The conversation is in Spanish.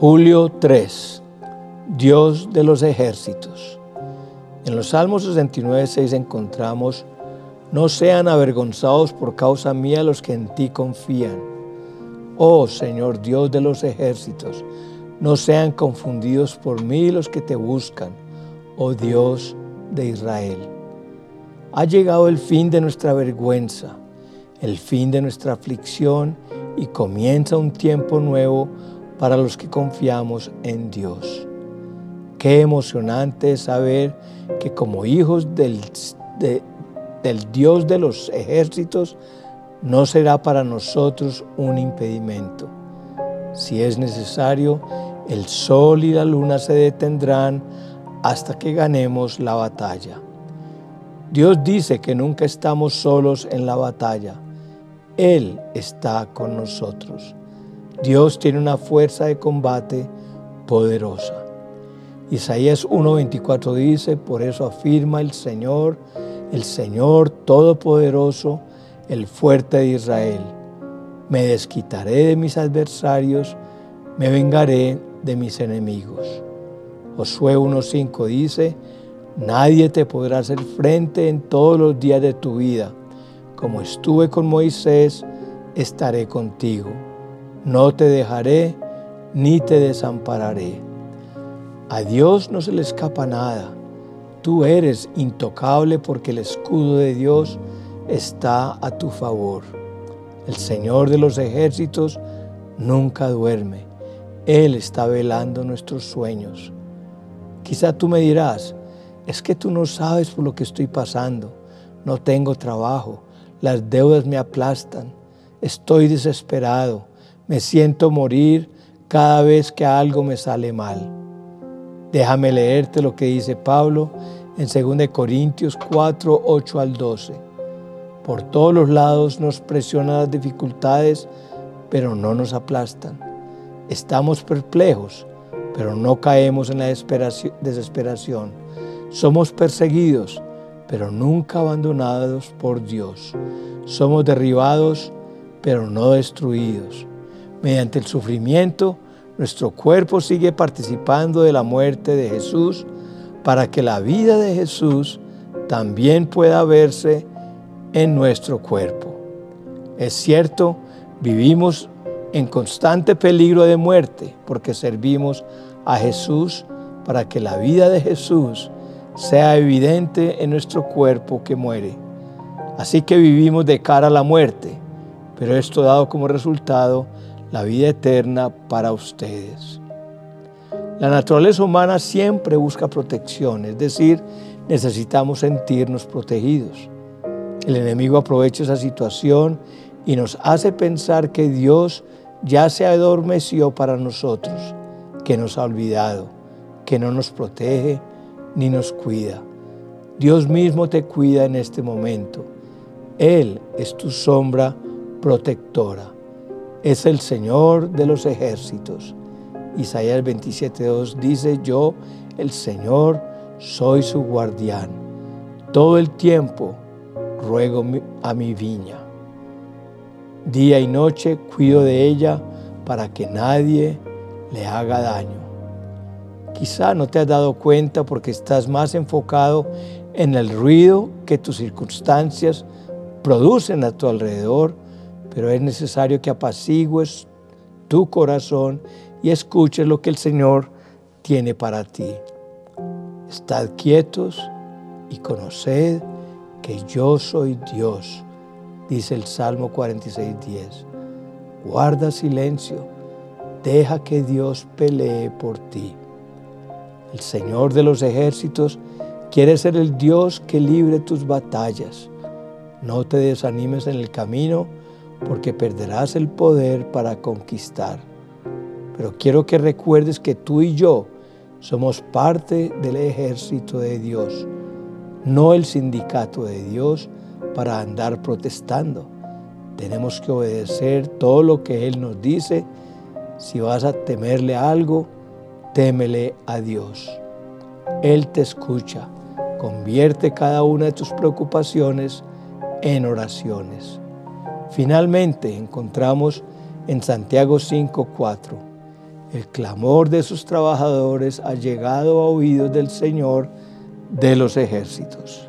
Julio 3. Dios de los ejércitos. En los Salmos 69, 6 encontramos, no sean avergonzados por causa mía los que en ti confían. Oh Señor Dios de los ejércitos, no sean confundidos por mí los que te buscan, oh Dios de Israel. Ha llegado el fin de nuestra vergüenza, el fin de nuestra aflicción y comienza un tiempo nuevo para los que confiamos en Dios. Qué emocionante es saber que como hijos del, del Dios de los ejércitos, no será para nosotros un impedimento. Si es necesario, el sol y la luna se detendrán hasta que ganemos la batalla. Dios dice que nunca estamos solos en la batalla. Él está con nosotros. Dios tiene una fuerza de combate poderosa. Isaías 1:24 dice, por eso afirma el Señor, el Señor Todopoderoso, el fuerte de Israel. Me desquitaré de mis adversarios, me vengaré de mis enemigos. Josué 1:5 dice, nadie te podrá hacer frente en todos los días de tu vida. Como estuve con Moisés, estaré contigo no te dejaré ni te desampararé. A Dios no se le escapa nada. Tú eres intocable porque el escudo de Dios está a tu favor. El Señor de los ejércitos nunca duerme. Él está velando nuestros sueños. Quizá tú me dirás, es que tú no sabes por lo que estoy pasando. No tengo trabajo, las deudas me aplastan, estoy desesperado me siento morir cada vez que algo me sale mal. Déjame leerte lo que dice Pablo en 2 Corintios 4, 8 al 12. Por todos los lados nos presionan las dificultades, pero no nos aplastan. Estamos perplejos, pero no caemos en la desesperación. Somos perseguidos, pero nunca abandonados por Dios. Somos derribados, pero no destruidos Mediante el sufrimiento, nuestro cuerpo sigue participando de la muerte de Jesús para que la vida de Jesús también pueda verse en nuestro cuerpo. Es cierto, vivimos en constante peligro de muerte porque servimos a Jesús para que la vida de Jesús sea evidente en nuestro cuerpo que muere. Así que vivimos de cara a la muerte, pero esto dado como resultado la vida eterna para ustedes. La naturaleza humana siempre busca protección, es decir, necesitamos sentirnos protegidos. El enemigo aprovecha esa situación y nos hace pensar que Dios ya se adormeció para nosotros, que nos ha olvidado, que no nos protege ni nos cuida. Dios mismo te cuida en este momento. Él es tu sombra protectora es el Señor de los ejércitos. Isaías 27.2 dice, yo, el Señor, soy su guardián. Todo el tiempo ruego a mi viña. Día y noche cuido de ella para que nadie le haga daño. Quizá no te has dado cuenta porque estás más enfocado en el ruido que tus circunstancias producen a tu alrededor pero es necesario que apacigues tu corazón y escuches lo que el Señor tiene para ti. Estad quietos y conoced que yo soy Dios, dice el Salmo 46.10. Guarda silencio, deja que Dios pelee por ti. El Señor de los ejércitos quiere ser el Dios que libre tus batallas. No te desanimes en el camino, porque perderás el poder para conquistar. Pero quiero que recuerdes que tú y yo somos parte del ejército de Dios, no el sindicato de Dios para andar protestando. Tenemos que obedecer todo lo que Él nos dice. Si vas a temerle a algo, témele a Dios. Él te escucha. Convierte cada una de tus preocupaciones en Finalmente encontramos en Santiago 5:4, El clamor de sus trabajadores ha llegado a oídos del Señor de los ejércitos.